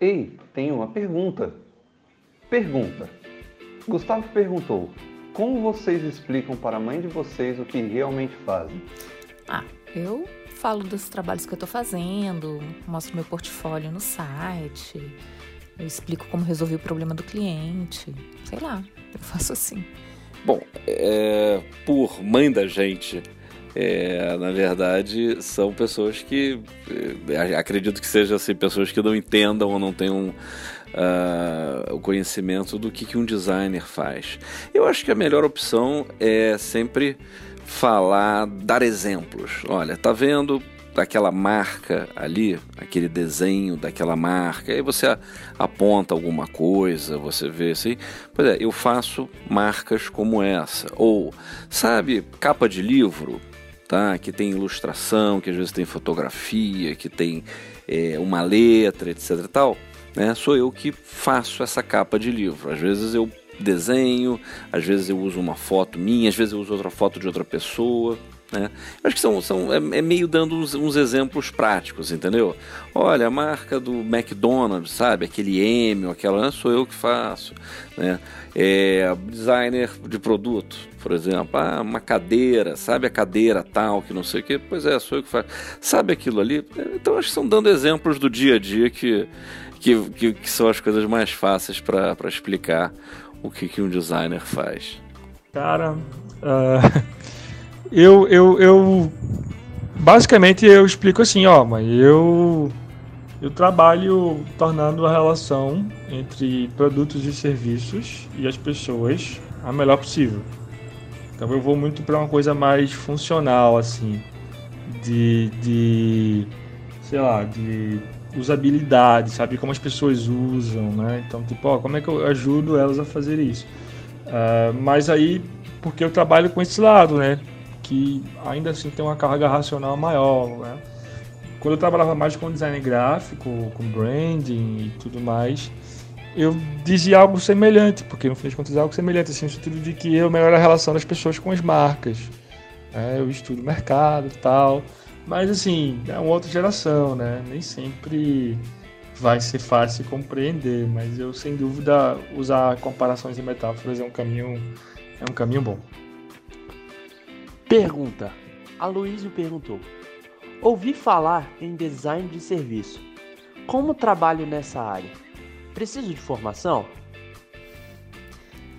Ei, tem uma pergunta. Pergunta. Gustavo perguntou: Como vocês explicam para a mãe de vocês o que realmente fazem? Ah, eu falo dos trabalhos que eu estou fazendo, mostro meu portfólio no site, eu explico como resolvi o problema do cliente, sei lá, eu faço assim. Bom, é, por mãe da gente, é, na verdade, são pessoas que é, acredito que sejam assim, pessoas que não entendam ou não tenham uh, o conhecimento do que, que um designer faz. Eu acho que a melhor opção é sempre falar, dar exemplos. Olha, tá vendo aquela marca ali, aquele desenho daquela marca, aí você aponta alguma coisa, você vê assim, pois é, eu faço marcas como essa, ou sabe, capa de livro, tá? Que tem ilustração, que às vezes tem fotografia, que tem é, uma letra, etc. Tal né, sou eu que faço essa capa de livro. Às vezes eu desenho, às vezes eu uso uma foto minha, às vezes eu uso outra foto de outra pessoa. Né? Acho que são, são é, é meio dando uns, uns, exemplos práticos, entendeu? Olha, a marca do McDonald's, sabe? Aquele M, aquela, sou eu que faço. Né? É, designer de produto, por exemplo, ah, uma cadeira, sabe a cadeira tal, que não sei o que, pois é, sou eu que faço. Sabe aquilo ali? Então acho que estão dando exemplos do dia a dia que que, que, que são as coisas mais fáceis para explicar o que, que um designer faz? Cara, uh, eu, eu, eu basicamente eu explico assim, ó, mas eu eu trabalho tornando a relação entre produtos e serviços e as pessoas a melhor possível. Então eu vou muito para uma coisa mais funcional assim, de, de sei lá, de usabilidade, sabe? Como as pessoas usam, né? Então, tipo, ó, como é que eu ajudo elas a fazer isso? Uh, mas aí, porque eu trabalho com esse lado, né? Que ainda assim tem uma carga racional maior, né? Quando eu trabalhava mais com design gráfico, com branding e tudo mais, eu dizia algo semelhante, porque no fim de contas é algo semelhante, assim, no sentido de que eu melhoro a relação das pessoas com as marcas. Né? Eu estudo mercado e tal. Mas assim, é uma outra geração, né? Nem sempre vai ser fácil compreender, mas eu sem dúvida usar comparações e metáforas é um caminho é um caminho bom. Pergunta. Aloysio perguntou: Ouvi falar em design de serviço. Como trabalho nessa área? Preciso de formação?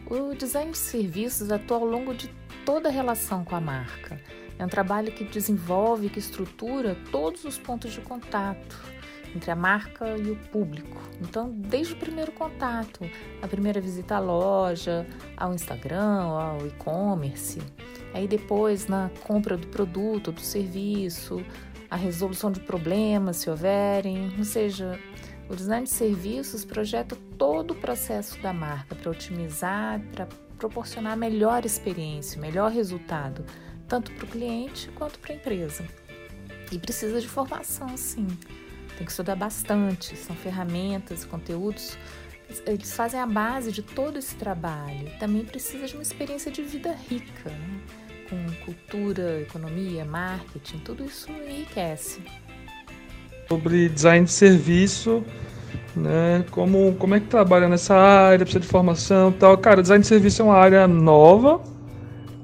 O design de serviços atua ao longo de toda a relação com a marca. É um trabalho que desenvolve, que estrutura todos os pontos de contato entre a marca e o público. Então, desde o primeiro contato, a primeira visita à loja, ao Instagram, ao e-commerce, aí depois na compra do produto, do serviço, a resolução de problemas, se houverem, ou seja, o design de serviços projeta todo o processo da marca para otimizar, para proporcionar melhor experiência, melhor resultado tanto para o cliente quanto para a empresa. E precisa de formação, sim. Tem que estudar bastante. São ferramentas, conteúdos, eles fazem a base de todo esse trabalho. Também precisa de uma experiência de vida rica, né? Com cultura, economia, marketing, tudo isso enriquece. Sobre design de serviço, né? Como, como é que trabalha nessa área, precisa de formação tal. Cara, design de serviço é uma área nova.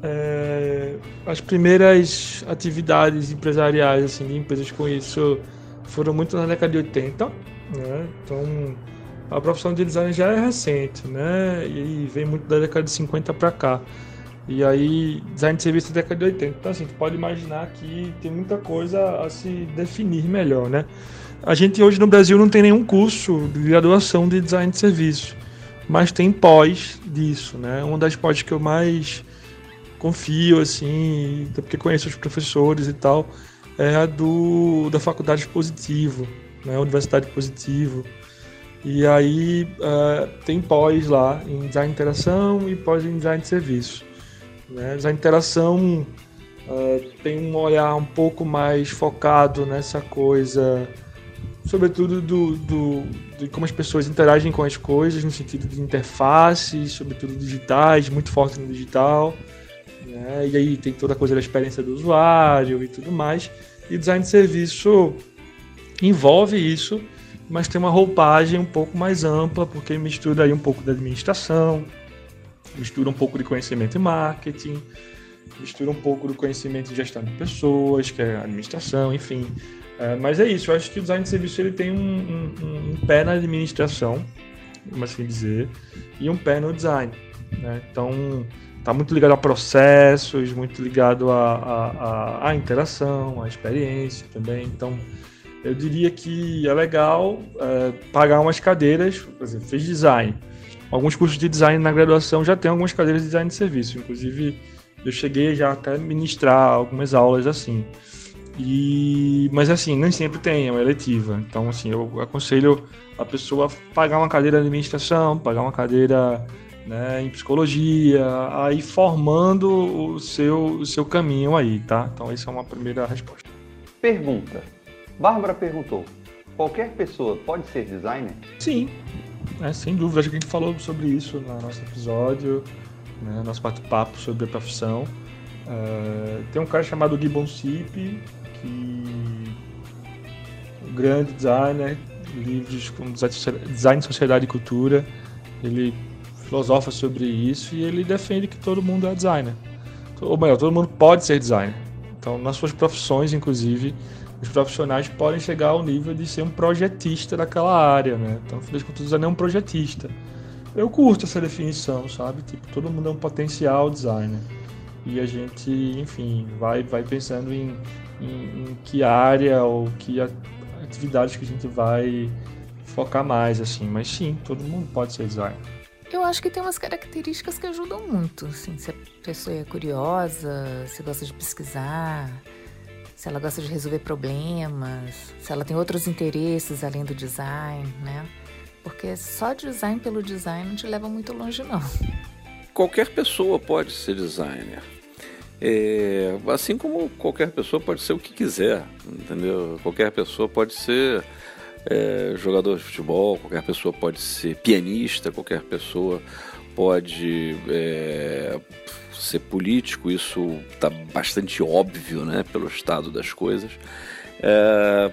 É, as primeiras atividades empresariais assim, de empresas com isso foram muito na década de 80. Né? Então, a profissão de design já é recente, né? E vem muito da década de 50 para cá. E aí, design de serviço da década de 80. Então, assim, tu pode imaginar que tem muita coisa a se definir melhor, né? A gente hoje no Brasil não tem nenhum curso de graduação de design de serviço, mas tem pós disso, né? Uma das pós que eu mais confio, assim, porque conheço os professores e tal, é a do, da Faculdade Positivo, né, Universidade Positivo. E aí uh, tem pós lá em design de interação e pós em design de serviço. Né? De interação uh, tem um olhar um pouco mais focado nessa coisa, sobretudo do, do, de como as pessoas interagem com as coisas, no sentido de interfaces, sobretudo digitais, muito forte no digital. Né? E aí tem toda a coisa da experiência do usuário e tudo mais. E design de serviço envolve isso, mas tem uma roupagem um pouco mais ampla, porque mistura aí um pouco da administração, mistura um pouco de conhecimento em marketing, mistura um pouco do conhecimento de gestão de pessoas, que é administração, enfim. É, mas é isso, eu acho que o design de serviço ele tem um, um, um pé na administração, como assim dizer, e um pé no design. Né? Então, está muito ligado a processos, muito ligado à a, a, a, interação, à experiência também. Então, eu diria que é legal é, pagar umas cadeiras, por exemplo, fez design. Alguns cursos de design na graduação já tem algumas cadeiras de design de serviço, inclusive eu cheguei já até ministrar algumas aulas assim. E, mas assim, nem sempre tem, é uma eletiva. Então, assim, eu aconselho a pessoa a pagar uma cadeira de administração, pagar uma cadeira né, em psicologia, aí formando o seu, o seu caminho aí, tá? Então, essa é uma primeira resposta. Pergunta. Bárbara perguntou: qualquer pessoa pode ser designer? Sim, é, sem dúvida. Acho que a gente falou sobre isso no nosso episódio né, nosso bate-papo sobre a profissão. Uh, tem um cara chamado Gibbon Sip, que um grande designer, livros como Design, Sociedade e Cultura. Ele filosofa sobre isso e ele defende que todo mundo é designer. Ou melhor, todo mundo pode ser designer. Então, nas suas profissões, inclusive, os profissionais podem chegar ao nível de ser um projetista daquela área, né? Então, no fim das contas, o designer é um projetista eu curto essa definição, sabe? Tipo, todo mundo é um potencial designer. E a gente, enfim, vai, vai pensando em, em, em que área ou que atividades que a gente vai focar mais, assim. Mas sim, todo mundo pode ser designer. Eu acho que tem umas características que ajudam muito, assim, se a pessoa é curiosa, se gosta de pesquisar, se ela gosta de resolver problemas, se ela tem outros interesses além do design, né? Porque só design pelo design não te leva muito longe, não. Qualquer pessoa pode ser designer. É, assim como qualquer pessoa pode ser o que quiser, entendeu? Qualquer pessoa pode ser é, jogador de futebol, qualquer pessoa pode ser pianista, qualquer pessoa pode é, ser político, isso está bastante óbvio né, pelo estado das coisas. É,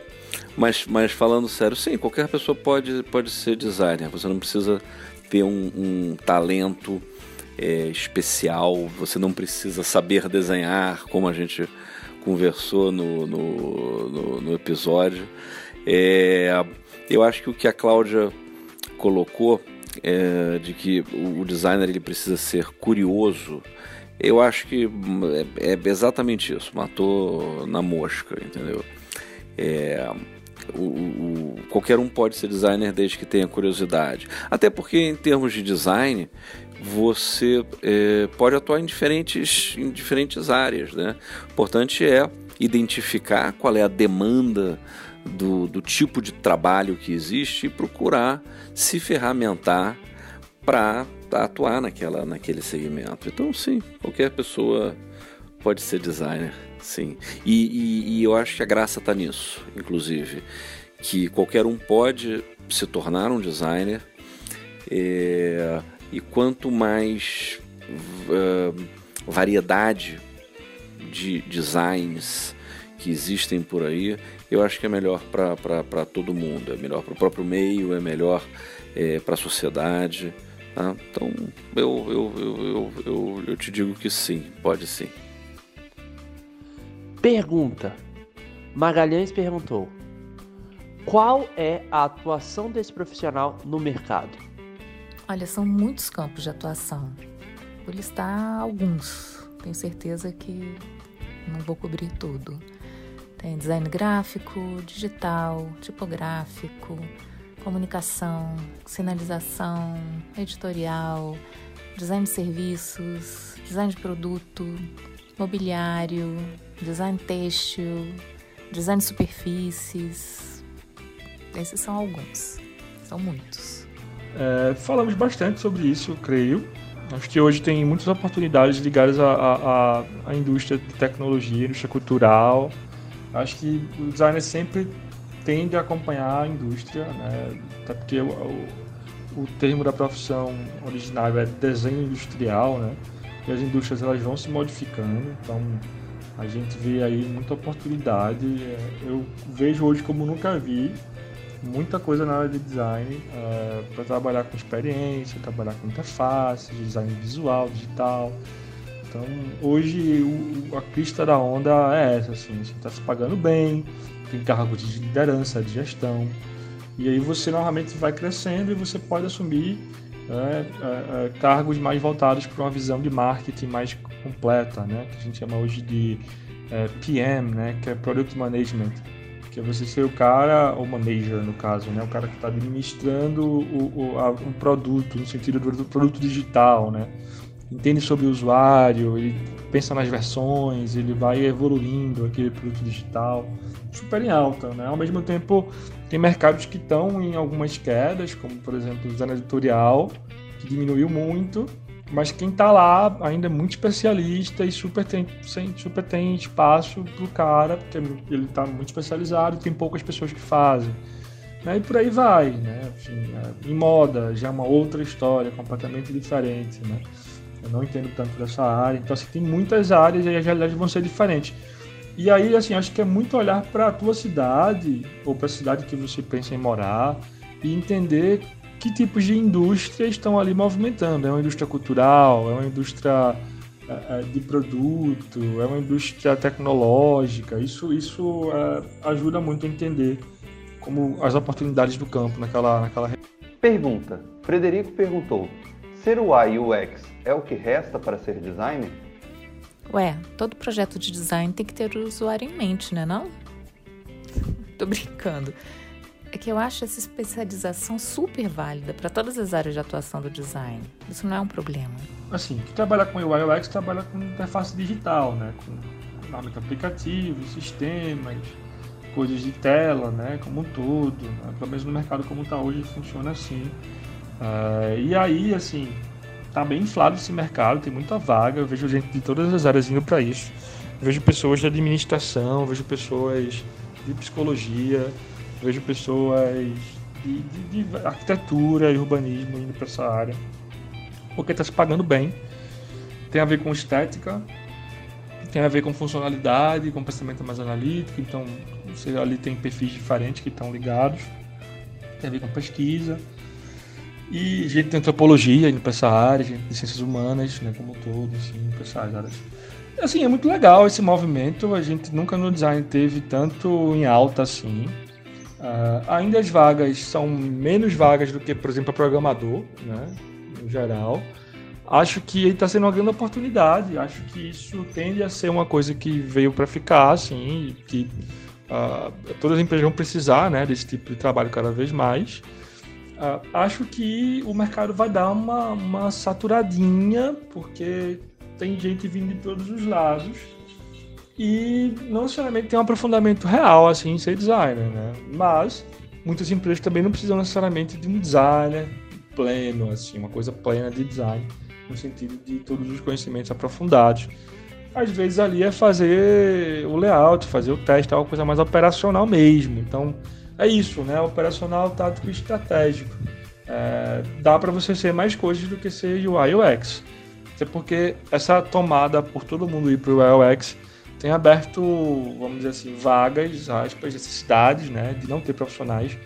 mas, mas falando sério, sim, qualquer pessoa pode, pode ser designer. Você não precisa ter um, um talento é, especial, você não precisa saber desenhar, como a gente conversou no, no, no, no episódio. É, eu acho que o que a Cláudia colocou é, de que o designer ele precisa ser curioso, eu acho que é, é exatamente isso, matou na mosca, entendeu? É, o, o, qualquer um pode ser designer desde que tenha curiosidade. Até porque, em termos de design, você é, pode atuar em diferentes, em diferentes áreas. Né? O importante é identificar qual é a demanda do, do tipo de trabalho que existe e procurar se ferramentar para atuar naquela, naquele segmento. Então, sim, qualquer pessoa pode ser designer. Sim. E, e, e eu acho que a graça está nisso, inclusive. Que qualquer um pode se tornar um designer. É, e quanto mais uh, variedade de designs que existem por aí, eu acho que é melhor para todo mundo. É melhor para o próprio meio, é melhor é, para a sociedade. Tá? Então eu, eu, eu, eu, eu te digo que sim, pode sim. Pergunta: Magalhães perguntou: Qual é a atuação desse profissional no mercado? Olha, são muitos campos de atuação. Vou listar alguns. Tenho certeza que não vou cobrir tudo. Tem design gráfico, digital, tipográfico, comunicação, sinalização, editorial, design de serviços, design de produto, mobiliário, design têxtil, design de superfícies. Esses são alguns, são muitos. É, falamos bastante sobre isso, creio. Acho que hoje tem muitas oportunidades ligadas à, à, à indústria de tecnologia, indústria cultural. Acho que o designer sempre tende a acompanhar a indústria, né? até porque o, o, o termo da profissão originário é desenho industrial, né? e as indústrias elas vão se modificando, então a gente vê aí muita oportunidade. É, eu vejo hoje como nunca vi muita coisa na área de design uh, para trabalhar com experiência, trabalhar com interface, design visual, digital. Então, hoje o, a crista da onda é essa, assim, você está se pagando bem, tem cargos de liderança, de gestão, e aí você normalmente vai crescendo e você pode assumir né, é, é, cargos mais voltados para uma visão de marketing mais completa, né, que a gente chama hoje de é, PM, né, que é Product Management, que é você ser o cara, ou manager no caso, né, o cara que está administrando o, o, a, um produto, no sentido do produto digital, né, entende sobre o usuário, ele pensa nas versões, ele vai evoluindo aquele produto digital, super em alta, né, ao mesmo tempo tem mercados que estão em algumas quedas, como por exemplo o design editorial, que diminuiu muito, mas quem está lá ainda é muito especialista e super tem, super tem espaço para o cara, porque ele está muito especializado e tem poucas pessoas que fazem. Né? E por aí vai, né? Enfim, é, em moda já é uma outra história, completamente diferente, né? Eu não entendo tanto dessa área, então assim, tem muitas áreas e as realidades vão ser diferentes. E aí, assim, acho que é muito olhar para a tua cidade ou para a cidade que você pensa em morar e entender que tipos de indústrias estão ali movimentando. É uma indústria cultural, é uma indústria é, é, de produto, é uma indústria tecnológica. Isso, isso é, ajuda muito a entender como as oportunidades do campo naquela, naquela Pergunta. Frederico perguntou: ser UI UX é o que resta para ser designer? Ué, todo projeto de design tem que ter o usuário em mente, né não? Tô brincando. É que eu acho essa especialização super válida para todas as áreas de atuação do design. Isso não é um problema. Assim, que trabalha com UI UX trabalha com interface digital, né? Com nome de aplicativos, sistemas, coisas de tela, né? Como um todo. Né? Pelo menos no mercado como está hoje funciona assim. Uh, e aí, assim, tá bem inflado esse mercado, tem muita vaga. Eu vejo gente de todas as áreas indo para isso. Eu vejo pessoas de administração, vejo pessoas de psicologia, vejo pessoas de, de, de arquitetura e urbanismo indo para essa área. Porque está se pagando bem. Tem a ver com estética, tem a ver com funcionalidade, com pensamento mais analítico. Então, você ali tem perfis diferentes que estão ligados. Tem a ver com pesquisa e gente de antropologia indo para essa área, gente de ciências humanas, né, como um todo, assim, para essas áreas. Assim, é muito legal esse movimento, a gente nunca no design teve tanto em alta assim. Uh, ainda as vagas são menos vagas do que, por exemplo, a programador, né, no geral. Acho que está sendo uma grande oportunidade, acho que isso tende a ser uma coisa que veio para ficar, assim, que uh, todas as empresas vão precisar né, desse tipo de trabalho cada vez mais. Uh, acho que o mercado vai dar uma, uma saturadinha, porque tem gente vindo de todos os lados e não necessariamente tem um aprofundamento real assim em ser designer, né? Mas muitas empresas também não precisam necessariamente de um designer pleno, assim, uma coisa plena de design, no sentido de todos os conhecimentos aprofundados. Às vezes ali é fazer o layout, fazer o teste, é uma coisa mais operacional mesmo. Então, é isso, né? Operacional, tático e estratégico. É, dá para você ser mais coisas do que ser UI UX. Até porque essa tomada por todo mundo ir para o UI UX tem aberto, vamos dizer assim, vagas, aspas, necessidades, né? De não ter profissionais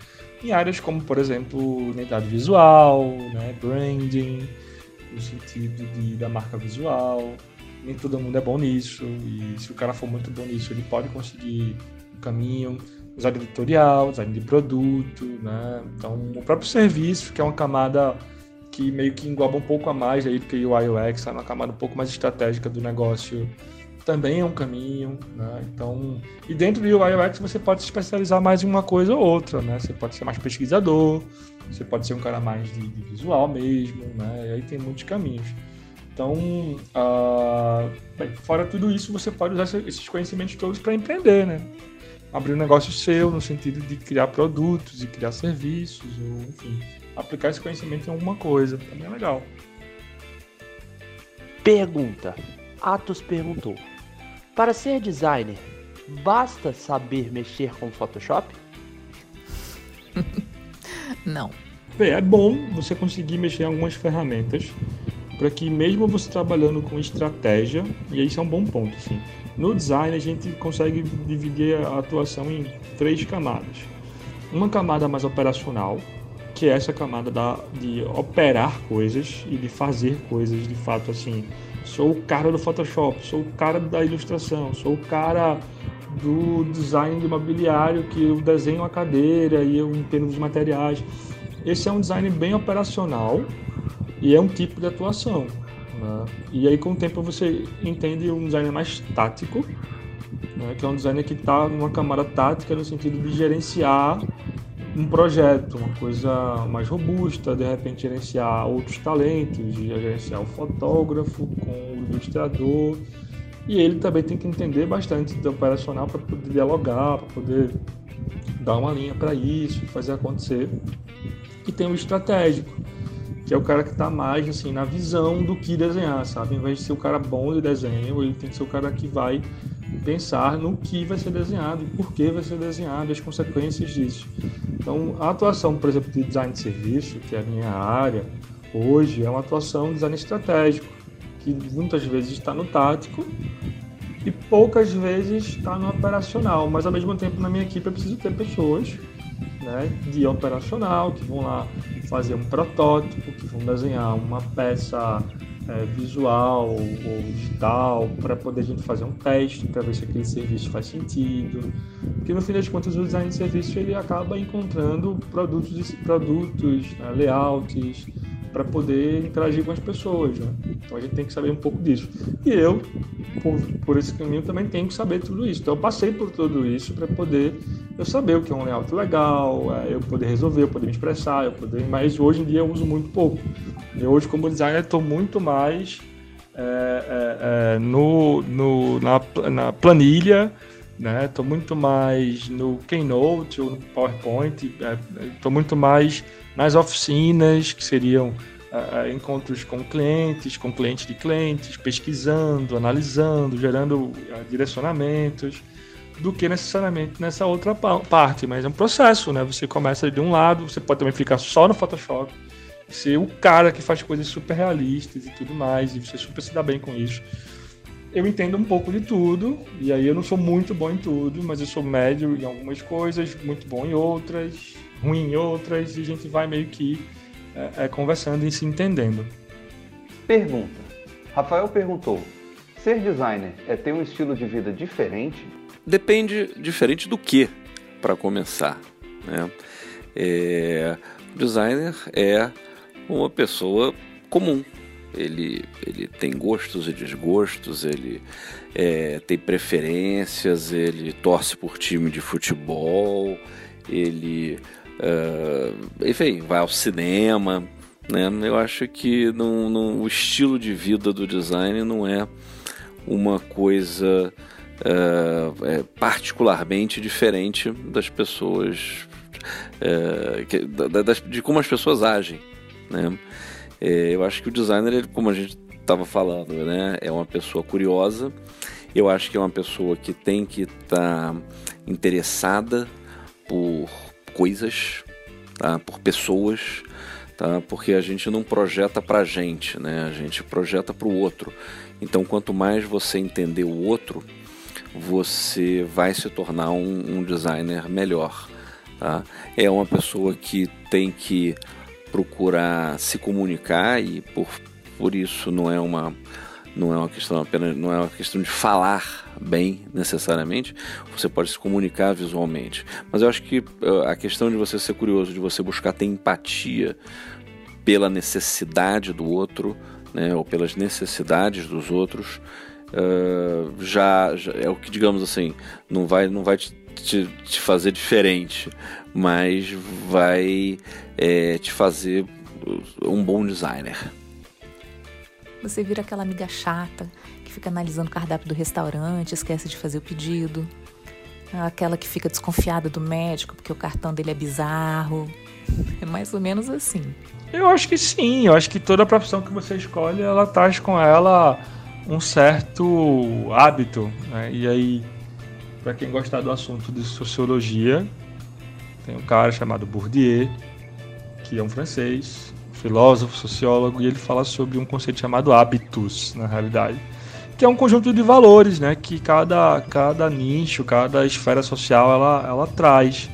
em áreas como, por exemplo, identidade visual, né? branding, no sentido de, da marca visual. Nem todo mundo é bom nisso, e se o cara for muito bom nisso, ele pode conseguir um caminho design editorial, design de produto, né? Então, o próprio serviço, que é uma camada que meio que engloba um pouco a mais aí do que o UI UX, é uma camada um pouco mais estratégica do negócio, também é um caminho, né? Então, e dentro do UI UX você pode se especializar mais em uma coisa ou outra, né? Você pode ser mais pesquisador, você pode ser um cara mais de, de visual mesmo, né? E aí tem muitos caminhos. Então, uh, bem, fora tudo isso, você pode usar esses conhecimentos todos para empreender, né? Abrir um negócio seu no sentido de criar produtos e criar serviços, ou enfim, aplicar esse conhecimento em alguma coisa. Também é legal. Pergunta. Atos perguntou: Para ser designer, basta saber mexer com Photoshop? Não. Bem, é bom você conseguir mexer em algumas ferramentas para que mesmo você trabalhando com estratégia, e isso é um bom ponto, assim, no design a gente consegue dividir a atuação em três camadas. uma camada mais operacional, que é essa camada da, de operar coisas e de fazer coisas de fato assim. Sou o cara do Photoshop, sou o cara da ilustração, sou o cara do design de mobiliário que eu desenho a cadeira e eu entendo os materiais. Esse é um design bem operacional e é um tipo de atuação. Né? E aí com o tempo você entende um design mais tático, né? que é um designer que está numa camada tática no sentido de gerenciar um projeto, uma coisa mais robusta, de repente gerenciar outros talentos, gerenciar o fotógrafo com o ilustrador. E ele também tem que entender bastante do operacional para poder dialogar, para poder dar uma linha para isso, fazer acontecer. E tem o estratégico, que é o cara que está mais assim na visão do que desenhar, sabe? Em vez de ser o cara bom de desenho, ele tem que ser o cara que vai pensar no que vai ser desenhado e por que vai ser desenhado, as consequências disso. Então, a atuação, por exemplo, de design de serviço, que é a minha área, hoje é uma atuação de design estratégico, que muitas vezes está no tático e poucas vezes está no operacional, mas ao mesmo tempo na minha equipe eu preciso ter pessoas né, de operacional que vão lá fazer um protótipo, que vão desenhar uma peça é, visual ou digital para poder a gente fazer um teste para ver se aquele serviço faz sentido. Porque no fim das contas o design de serviço ele acaba encontrando produtos, produtos né, layouts para poder interagir com as pessoas. Né? Então a gente tem que saber um pouco disso. E eu, por, por esse caminho, também tenho que saber tudo isso. Então eu passei por tudo isso para poder eu saber o que é um layout legal, é, eu poder resolver, eu poder me expressar, eu poder. Mas hoje em dia eu uso muito pouco. Hoje como designer estou muito mais é, é, é, no, no, na, na planilha, né? Estou muito mais no Keynote ou no PowerPoint, estou é, muito mais nas oficinas, que seriam uh, encontros com clientes, com clientes de clientes, pesquisando, analisando, gerando direcionamentos, do que necessariamente nessa outra parte. Mas é um processo, né? Você começa de um lado, você pode também ficar só no Photoshop, ser o cara que faz coisas super realistas e tudo mais, e você super se dá bem com isso. Eu entendo um pouco de tudo, e aí eu não sou muito bom em tudo, mas eu sou médio em algumas coisas, muito bom em outras, ruim em outras, e a gente vai meio que é, é, conversando e se entendendo. Pergunta. Rafael perguntou: ser designer é ter um estilo de vida diferente? Depende diferente do que, para começar. Né? É, designer é uma pessoa comum. Ele, ele tem gostos e desgostos, ele é, tem preferências, ele torce por time de futebol, ele Uh, enfim, vai ao cinema. Né? Eu acho que não, não, o estilo de vida do design não é uma coisa é particularmente diferente das pessoas, uh, que, da, das, de como as pessoas agem. Né? Eu acho que o designer, ele, como a gente estava falando, né? é uma pessoa curiosa. Eu acho que é uma pessoa que tem que estar tá interessada por coisas, tá? por pessoas, tá? porque a gente não projeta para a gente, né? a gente projeta para o outro. Então, quanto mais você entender o outro, você vai se tornar um, um designer melhor. Tá? É uma pessoa que tem que procurar se comunicar e por, por isso não é uma não é uma questão apenas não é uma questão de falar bem necessariamente você pode se comunicar visualmente mas eu acho que eh, a questão de você ser curioso de você buscar ter empatia pela necessidade do outro né ou pelas necessidades dos outros uh, já, já, é o que digamos assim não vai não vai te, te, te fazer diferente mas vai é, te fazer um bom designer você vira aquela amiga chata que fica analisando o cardápio do restaurante, esquece de fazer o pedido. Aquela que fica desconfiada do médico porque o cartão dele é bizarro. É mais ou menos assim. Eu acho que sim. Eu acho que toda profissão que você escolhe, ela traz com ela um certo hábito. Né? E aí, para quem gostar do assunto de sociologia, tem um cara chamado Bourdieu, que é um francês, filósofo, sociólogo, e ele fala sobre um conceito chamado hábitos, na realidade, que é um conjunto de valores, né, que cada, cada nicho, cada esfera social ela, ela traz.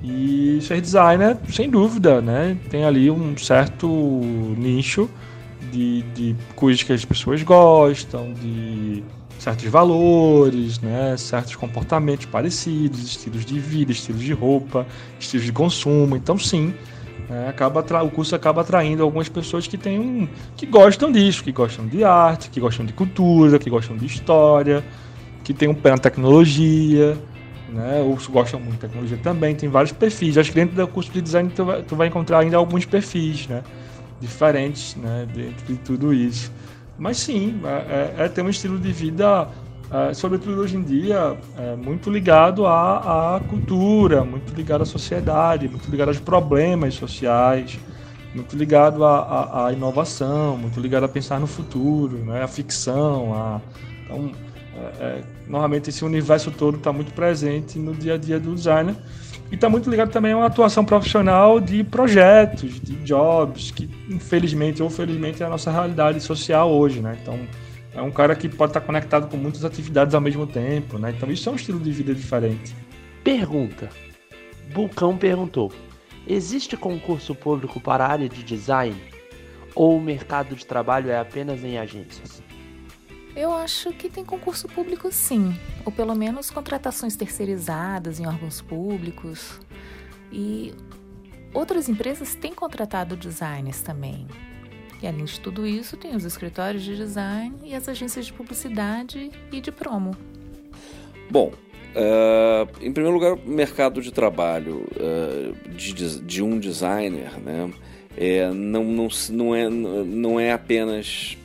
E ser designer, sem dúvida, né? Tem ali um certo nicho de, de coisas que as pessoas gostam, de certos valores, né? certos comportamentos parecidos, estilos de vida, estilos de roupa, estilos de consumo. Então, sim, né? acaba o curso acaba atraindo algumas pessoas que têm um, que gostam disso, que gostam de arte, que gostam de cultura, que gostam de história, que tem um pé na tecnologia né? Ou gostam muito de tecnologia também, tem vários perfis. Acho que dentro do curso de design tu vai, tu vai encontrar ainda alguns perfis, né? Diferentes, né? Dentro de tudo isso. Mas sim, é, é, é ter um estilo de vida, é, sobretudo hoje em dia, é, muito ligado à, à cultura, muito ligado à sociedade, muito ligado aos problemas sociais, muito ligado à, à, à inovação, muito ligado a pensar no futuro, né? A ficção, a, então, é, é, normalmente esse universo todo está muito presente no dia a dia do designer e está muito ligado também a uma atuação profissional de projetos, de jobs, que infelizmente ou felizmente é a nossa realidade social hoje, né? Então é um cara que pode estar conectado com muitas atividades ao mesmo tempo, né? Então isso é um estilo de vida diferente. Pergunta: Bulcão perguntou: existe concurso público para a área de design? Ou o mercado de trabalho é apenas em agências? Eu acho que tem concurso público sim, ou pelo menos contratações terceirizadas em órgãos públicos. E outras empresas têm contratado designers também. E além de tudo isso, tem os escritórios de design e as agências de publicidade e de promo. Bom, uh, em primeiro lugar, o mercado de trabalho uh, de, de, um designer né, é, não, não, não, é, não é apenas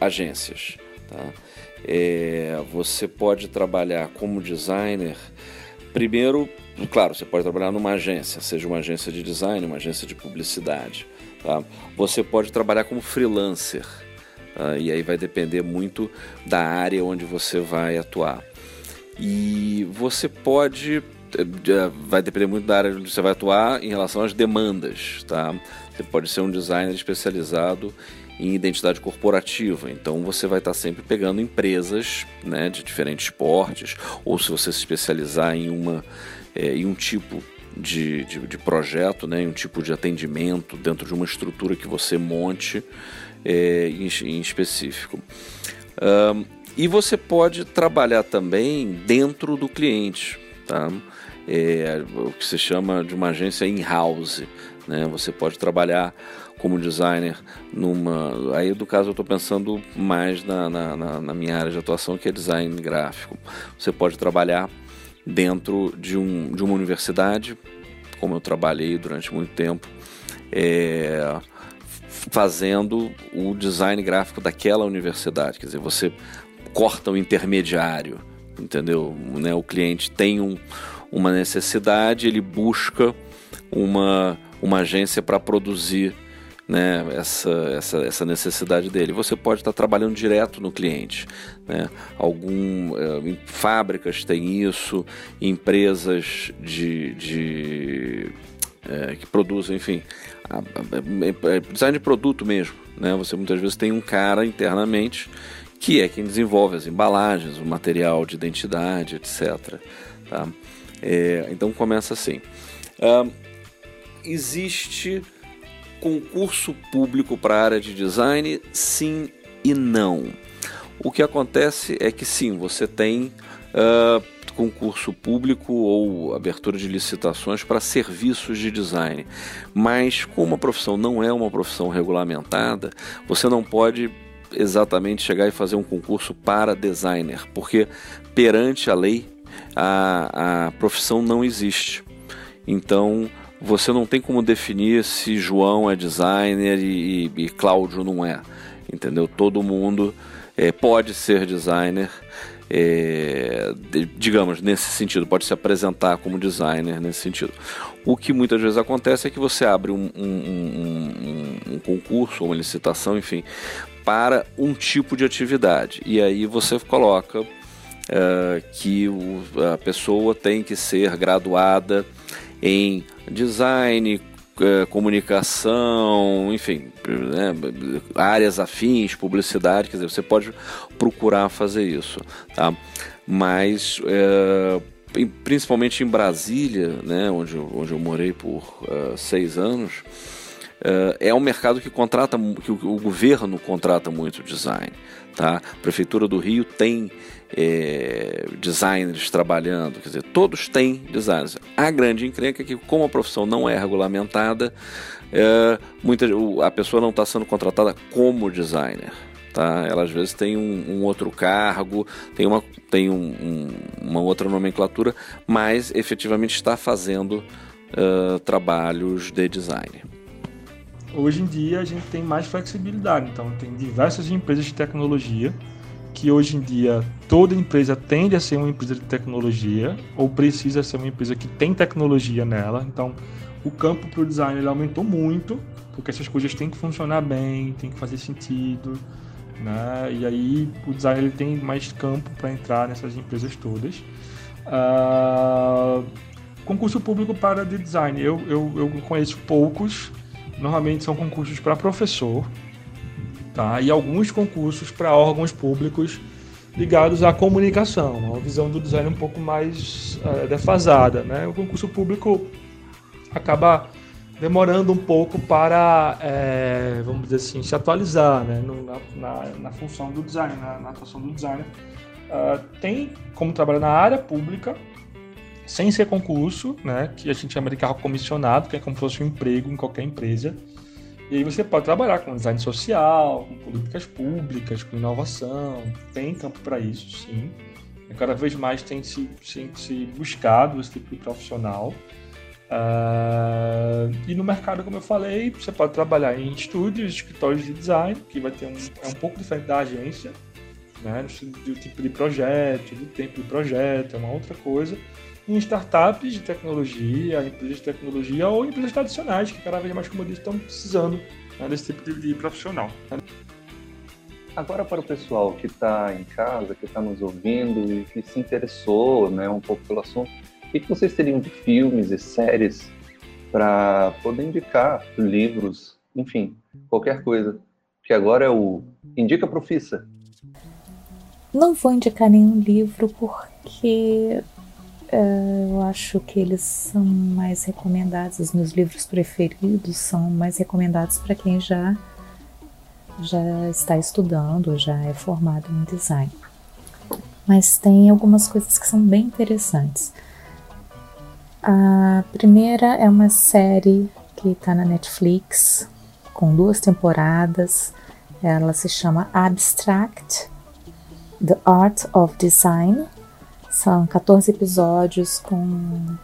agências. Tá? É, você pode trabalhar como designer, primeiro, claro, você pode trabalhar numa agência, seja uma agência de design, uma agência de publicidade. Tá? Você pode trabalhar como freelancer, tá? e aí vai depender muito da área onde você vai atuar. E você pode é, vai depender muito da área onde você vai atuar em relação às demandas, tá? Você pode ser um designer especializado em identidade corporativa. Então você vai estar sempre pegando empresas né, de diferentes portes, ou se você se especializar em, uma, é, em um tipo de, de, de, projeto, né, em um tipo de atendimento dentro de uma estrutura que você monte é, em, em, específico. Um, e você pode trabalhar também dentro do cliente, tá? É, o que se chama de uma agência in-house. Né? Você pode trabalhar como designer numa. Aí, do caso, eu estou pensando mais na, na, na, minha área de atuação, que é design gráfico. Você pode trabalhar dentro de, um, de uma universidade, como eu trabalhei durante muito tempo, é, fazendo o design gráfico daquela universidade. Quer dizer, você corta o intermediário, entendeu? Né? O cliente tem um, uma necessidade, ele busca uma, uma agência para produzir né, essa, essa, essa necessidade dele. Você pode estar trabalhando direto no cliente. Né? Algum, uh, fábricas têm isso, empresas de, de é, que produzem, enfim, a, a, a, design de produto mesmo. Né? Você muitas vezes tem um cara internamente que é quem desenvolve as embalagens, o material de identidade, etc. Tá? É, então começa assim. Existe concurso público para a área de design? Sim e não. O que acontece é que sim, você tem uh, concurso público ou abertura de licitações para serviços de design, mas como a profissão não é uma profissão regulamentada, você não pode exatamente chegar e fazer um concurso para designer, porque perante a lei a, a profissão não existe. Então você não tem como definir se João é designer e, e, e Cláudio não é. Entendeu? Todo mundo é, pode ser designer, é, digamos, nesse sentido, pode se apresentar como designer nesse sentido. O que muitas vezes acontece é que você abre um, um, um, um concurso, uma licitação, enfim, para um tipo de atividade. E aí você coloca uh, que o, a pessoa tem que ser graduada em design, é, comunicação, enfim, né, áreas afins, publicidade, quer dizer, você pode procurar fazer isso, tá? Mas é, principalmente em Brasília, né, onde, eu, onde eu morei por uh, seis anos, é um mercado que contrata, que o, o, governo contrata muito design. Tá? A Prefeitura do Rio tem é, designers trabalhando, quer dizer, todos têm designers. A grande encrenca é que, como a profissão não é regulamentada, é, muita, a pessoa não está sendo contratada como designer. Tá? Ela às vezes tem um, um outro cargo, tem, uma, tem um, um, uma outra nomenclatura, mas efetivamente está fazendo uh, trabalhos de design. Hoje em dia a gente tem mais flexibilidade, então tem diversas empresas de tecnologia que hoje em dia toda empresa tende a ser uma empresa de tecnologia ou precisa ser uma empresa que tem tecnologia nela. Então, o campo para o design ele aumentou muito, porque essas coisas têm que funcionar bem, tem que fazer sentido, né? E aí o design ele tem mais campo para entrar nessas empresas todas. Uh, concurso público para de design, eu, eu, eu conheço poucos. Normalmente são concursos para professor, tá? e alguns concursos para órgãos públicos ligados à comunicação, uma visão do design um pouco mais uh, defasada. Né? O concurso público acaba demorando um pouco para, é, vamos dizer assim, se atualizar né? Na, na, na, função do design, na, na atuação do designer. Uh, tem como trabalhar na área pública, sem ser concurso, né? que a gente chama de carro comissionado, que é como se fosse um emprego em qualquer empresa. E aí você pode trabalhar com design social, com políticas públicas, com inovação, tem campo para isso, sim. Cada vez mais tem se, tem se buscado esse tipo de profissional. Uh, e no mercado, como eu falei, você pode trabalhar em estúdios, escritórios de design, que vai ter um, é um pouco diferente da agência, né? do tipo de projeto, do tempo de projeto, é uma outra coisa em startups de tecnologia, empresas de tecnologia ou empresas tradicionais, que cada vez mais, como eu disse, estão precisando né, desse tipo de, de profissional. Agora, para o pessoal que está em casa, que está nos ouvindo e que se interessou né, um pouco pelo assunto, o que, vocês teriam de filmes e séries para poder indicar livros, enfim, qualquer coisa? Que agora é o Indica Profissa. Não vou indicar nenhum livro porque eu acho que eles são mais recomendados, os meus livros preferidos são mais recomendados para quem já, já está estudando, já é formado em design. Mas tem algumas coisas que são bem interessantes. A primeira é uma série que está na Netflix, com duas temporadas. Ela se chama Abstract: The Art of Design são 14 episódios com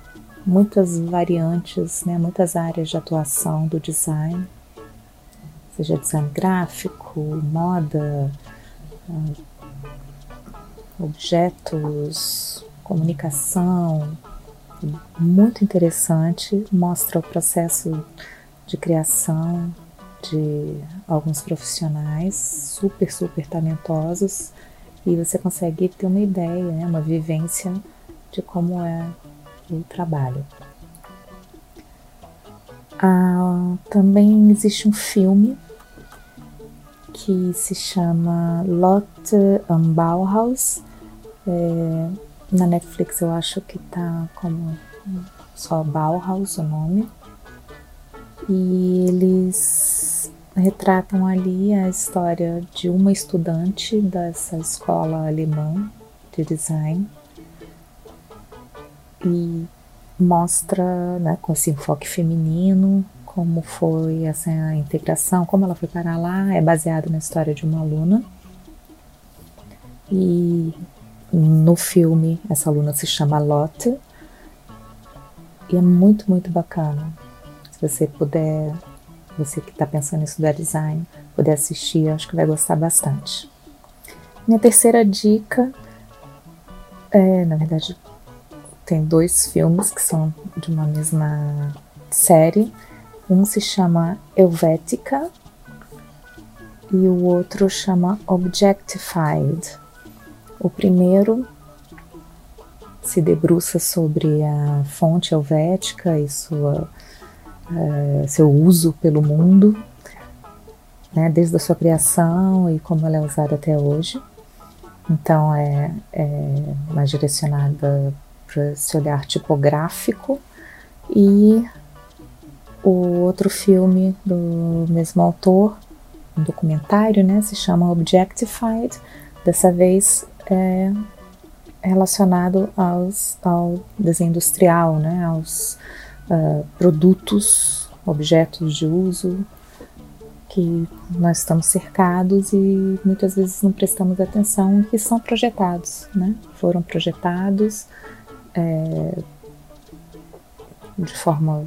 muitas variantes, né, muitas áreas de atuação do design, seja design gráfico, moda, objetos, comunicação. Muito interessante, mostra o processo de criação de alguns profissionais super, super talentosos e você consegue ter uma ideia, né, uma vivência de como é o trabalho. Ah, também existe um filme que se chama Lotte am Bauhaus. É, na Netflix eu acho que tá como só Bauhaus o nome. E eles retratam ali a história de uma estudante dessa escola alemã de design e mostra né, com esse enfoque feminino como foi essa integração, como ela foi parar lá, é baseado na história de uma aluna. E no filme, essa aluna se chama Lotte. E é muito, muito bacana. Se você puder você que está pensando em estudar design, puder assistir, acho que vai gostar bastante. Minha terceira dica é, na verdade, tem dois filmes que são de uma mesma série. Um se chama Helvética e o outro chama Objectified. O primeiro se debruça sobre a fonte helvética e sua é, seu uso pelo mundo, né, desde a sua criação e como ela é usada até hoje. Então é, é mais direcionada esse olhar tipográfico. E o outro filme do mesmo autor, um documentário, né, se chama Objectified, dessa vez é relacionado aos, ao desenho industrial, né, aos uh, produtos, objetos de uso que nós estamos cercados e muitas vezes não prestamos atenção que são projetados, né? Foram projetados é, de forma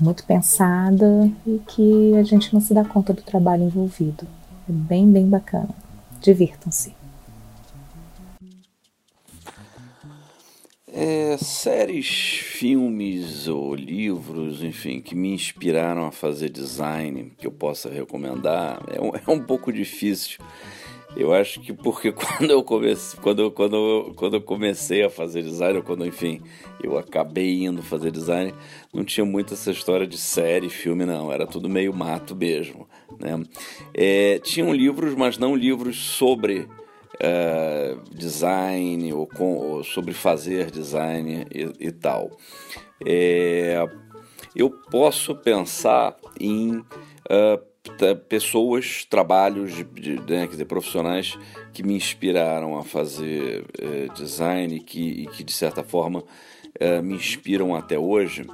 muito pensada e que a gente não se dá conta do trabalho envolvido. É bem, bem bacana. Divirtam-se. É, séries, filmes ou livros, enfim, que me inspiraram a fazer design, que eu possa recomendar, é um, é um pouco difícil. Eu acho que porque quando eu comecei, quando eu, quando, eu, quando eu comecei a fazer design, ou quando, enfim, eu acabei indo fazer design, não tinha muito essa história de série, filme, não. Era tudo meio mato mesmo. Né? É, tinham livros, mas não livros sobre uh, design ou, com, ou, sobre fazer design e, e tal. É, eu posso pensar em uh, pessoas, trabalhos, de, de, né, dizer, profissionais que me inspiraram a fazer uh, design que, e que, de certa forma, uh, me inspiram até hoje.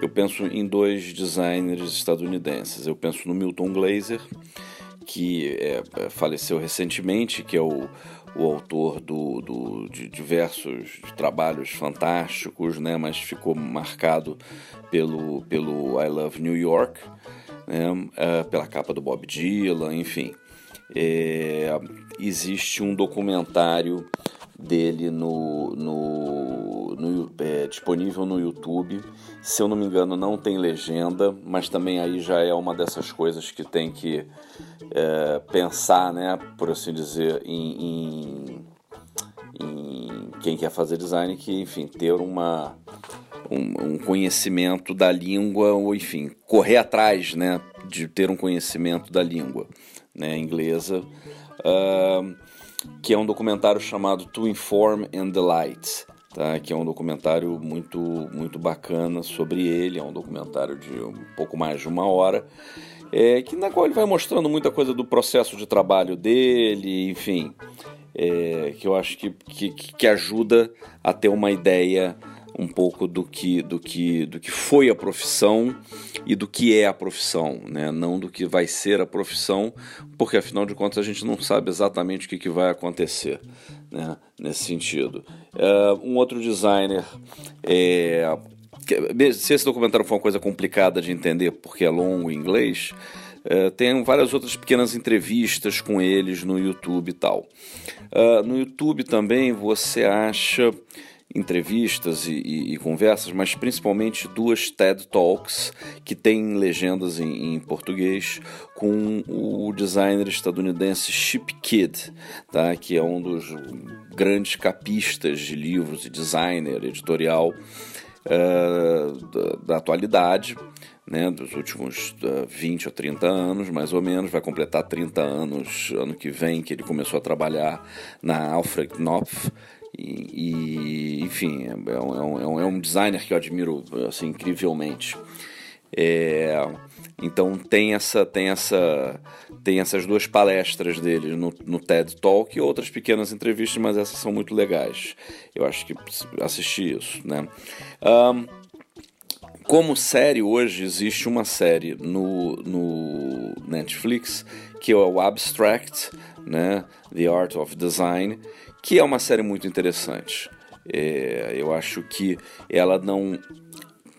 Eu penso em dois designers estadunidenses. Eu penso no Milton Glaser, que é, faleceu recentemente, que é o, o autor do, do, de diversos trabalhos fantásticos, né, mas ficou marcado pelo, pelo I Love New York, né, uh, pela capa do Bob Dylan, enfim. É, existe um documentário dele no, no, no é, disponível no YouTube. Se eu não me engano, não tem legenda, mas também aí já é uma dessas coisas que tem que é, pensar, né, por assim dizer, em, em, em, quem quer fazer design, que enfim ter uma um, um, conhecimento da língua ou enfim correr atrás, né, de ter um conhecimento da língua, né, inglesa. Uh, que é um documentário chamado To Inform and Delight, tá? que é um documentário muito, muito bacana sobre ele, é um documentário de um pouco mais de uma hora, é, que na qual ele vai mostrando muita coisa do processo de trabalho dele, enfim, é, que eu acho que, que, que ajuda a ter uma ideia um pouco do que, do que, do que foi a profissão e do que é a profissão, né? não do que vai ser a profissão, porque afinal de contas a gente não sabe exatamente o que, que vai acontecer né? nesse sentido. Uh, um outro designer é, se esse documentário for uma coisa complicada de entender porque é longo em inglês, uh, tem várias outras pequenas entrevistas com eles no YouTube e tal. Uh, no YouTube também você acha entrevistas e, e, e, conversas, mas principalmente duas TED Talks que têm legendas em, em, português com o designer estadunidense Chip Kidd, tá? que é um dos grandes capistas de livros e designer editorial uh, da, da, atualidade. Né, dos últimos uh, eh, 20 ou 30 anos, mais ou menos, vai completar 30 anos ano que vem que ele começou a trabalhar na Alfred Knopf, e, enfim, é, é um, é, um, é um designer que eu admiro assim, incrivelmente. É, então tem essa tem essa tem essas duas palestras dele no, no, TED Talk e outras pequenas entrevistas, mas essas são muito legais. Eu acho que assisti isso, né? Um, como série hoje existe uma série no, no Netflix que é o Abstract, né? The Art of Design, que é uma série muito interessante. É, eu acho que ela não,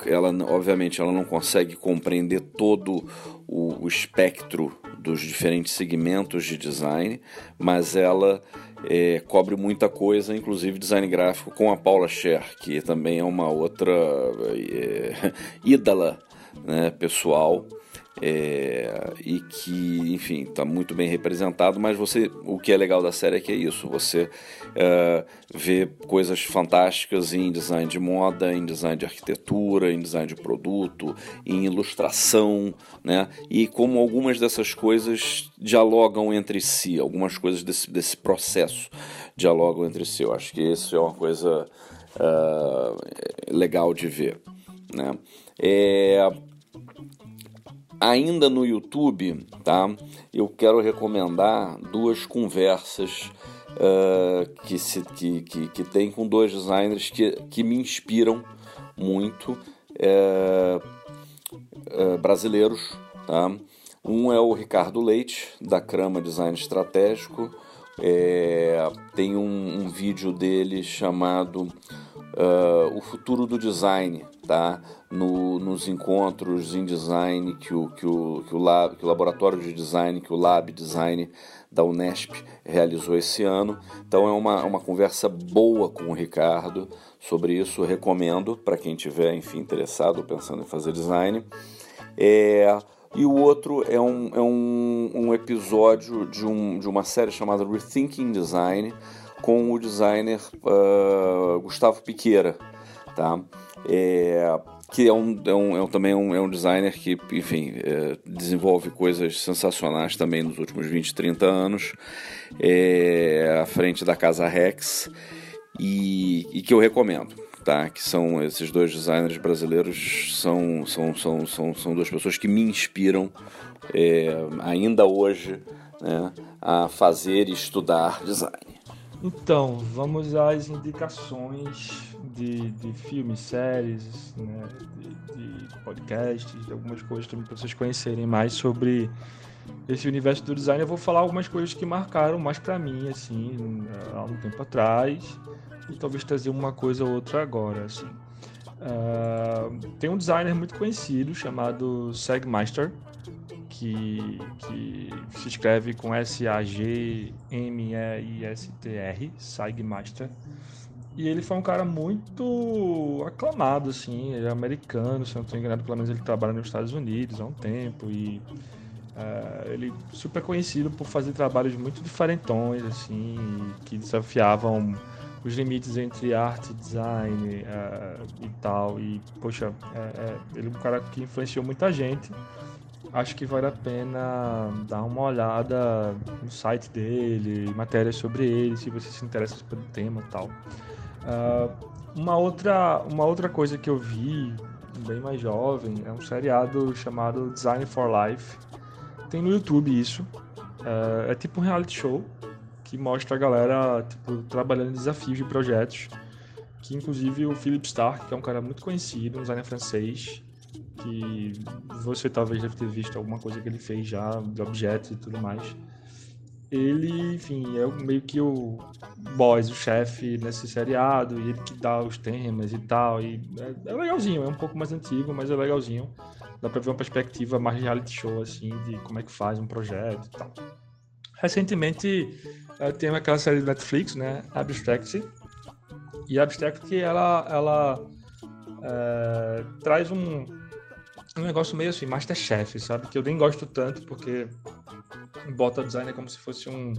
ela obviamente ela não consegue compreender todo o, o espectro dos diferentes segmentos de design, mas ela é, cobre muita coisa, inclusive design gráfico com a Paula Scher, que também é uma outra é, ídola né, pessoal é, e que, enfim, está muito bem representado, mas você, o que é legal da série é que é isso, você é, vê coisas fantásticas em design de moda, em design de arquitetura, em design de produto, em ilustração, né? E como algumas dessas coisas dialogam entre si, algumas coisas desse, desse processo dialogam entre si. Eu acho que isso é uma coisa uh, legal de ver. Né? É, ainda no YouTube, tá? Eu quero recomendar duas conversas uh, que, se, que, que, que tem com dois designers que, que me inspiram muito, uh, uh, brasileiros, tá? Um é o Ricardo Leite, da Crama Design Estratégico. É, tem um, um, vídeo dele chamado uh, O Futuro do Design, tá? No, nos encontros em design que o, que, o, que, o lab, que o Laboratório de Design, que o Lab Design da Unesp realizou esse ano. Então é uma, uma conversa boa com o Ricardo sobre isso. Recomendo para quem tiver, enfim, interessado ou pensando em fazer design. É, e o outro é um, é um, um episódio de, um, de uma série chamada Rethinking Design com o designer uh, Gustavo Piqueira, tá? É, que é, um, é, um, é um, também um, é um designer que, enfim, é, desenvolve coisas sensacionais também nos últimos 20, 30 anos, é, à frente da Casa Rex, e, e que eu recomendo tá? Que são esses dois designers brasileiros são são são são, são duas pessoas que me inspiram é, ainda hoje né, a fazer e estudar design. Então, vamos às indicações de, de filmes, séries, né, de, de podcasts, de algumas coisas também para vocês conhecerem mais sobre esse universo do design. Eu vou falar algumas coisas que marcaram mais para mim, assim, há um tempo atrás e talvez trazer uma coisa ou outra agora, assim. Uh, tem um designer muito conhecido chamado Sagmeister, que, que se escreve com S-A-G-M-E-I-S-T-R, Sagmeister. E ele foi um cara muito aclamado, assim, ele é americano, se não estou enganado, pelo menos ele trabalha nos Estados Unidos há um tempo e uh, ele super conhecido por fazer trabalhos muito diferentões, assim, que desafiavam os limites entre arte, design uh, e tal. E, poxa, é, é, ele é um cara que influenciou muita gente. Acho que vale a pena dar uma olhada no site dele, matérias sobre ele, se você se interessa pelo tema e tal. Uh, uma, outra, uma outra coisa que eu vi, bem mais jovem, é um seriado chamado Design for Life. Tem no YouTube isso. Uh, é tipo um reality show que mostra a galera tipo, trabalhando em desafios de projetos. Que inclusive o Philip Stark, que é um cara muito conhecido, um designer francês, que você talvez deve ter visto alguma coisa que ele fez já, de objetos e tudo mais. Ele, enfim, é meio que o boss, o chefe nesse seriado, e ele que dá os temas e tal. E é, é legalzinho, é um pouco mais antigo, mas é legalzinho. Dá pra ver uma perspectiva mais reality show, assim, de como é que faz um projeto e tal. Recentemente tem aquela série do Netflix, né? Abstract. E Abstract, ela, ela é, traz um, um negócio meio assim, Masterchef, sabe? Que eu nem gosto tanto, porque bota design como se fosse um,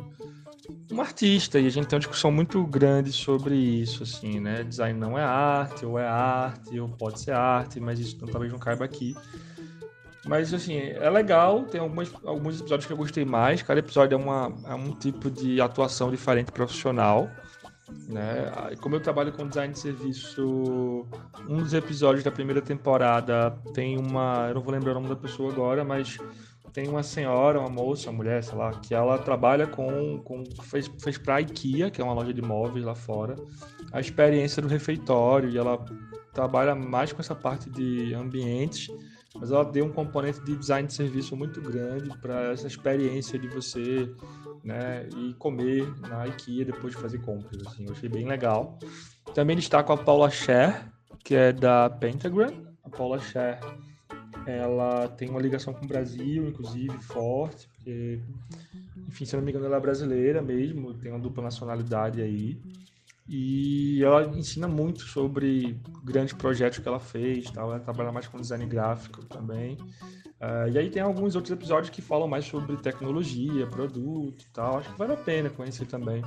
um artista, e a gente tem uma discussão muito grande sobre isso, assim, né? Design não é arte, ou é arte, ou pode ser arte, mas isso talvez não caiba aqui. Mas, assim, é legal. Tem algumas, alguns episódios que eu gostei mais. Cada episódio é, uma, é um tipo de atuação diferente profissional. Né? Como eu trabalho com design de serviço, um dos episódios da primeira temporada tem uma. Eu não vou lembrar o nome da pessoa agora, mas tem uma senhora, uma moça, uma mulher, sei lá, que ela trabalha com. com fez, fez pra IKEA, que é uma loja de móveis lá fora, a experiência do refeitório, e ela trabalha mais com essa parte de ambientes mas ela deu um componente de design de serviço muito grande para essa experiência de você né, ir comer na IKEA depois de fazer compras. Assim, eu achei bem legal. Também destaco a Paula Scher, que é da Pentagram. A Paula Scher ela tem uma ligação com o Brasil, inclusive, forte, porque, enfim, se não me engano, ela é brasileira mesmo, tem uma dupla nacionalidade aí. E ela ensina muito sobre grandes projetos que ela fez, ela trabalha mais com design gráfico também. Uh, e aí tem alguns outros episódios que falam mais sobre tecnologia, produto e tal. Acho que vale a pena conhecer também.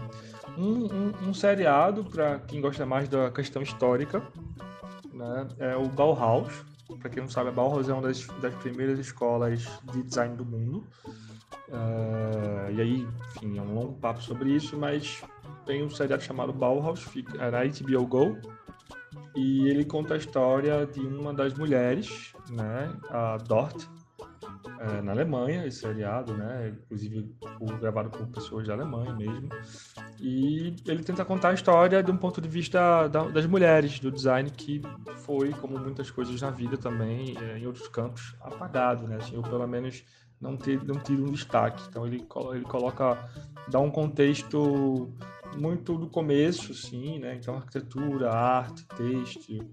Um, um, um seriado, para quem gosta mais da questão histórica, né, é o Bauhaus. Para quem não sabe, a Bauhaus é uma das, das primeiras escolas de design do mundo. Uh, e aí, enfim, é um longo papo sobre isso, mas tem um seriado chamado Bauhaus, fica, é na HBO Go, e ele conta a história de uma das mulheres, né, a Dort, é, na Alemanha, esse seriado, né? Inclusive gravado por pessoas da Alemanha mesmo. E ele tenta contar a história de um ponto de vista da, das mulheres, do design que foi, como muitas coisas na vida também, é, em outros campos, apagado, né? Assim, pelo menos não, ter, não tira um destaque. Então ele, ele coloca, dá um contexto muito do começo, sim, né? Então arquitetura, arte, texto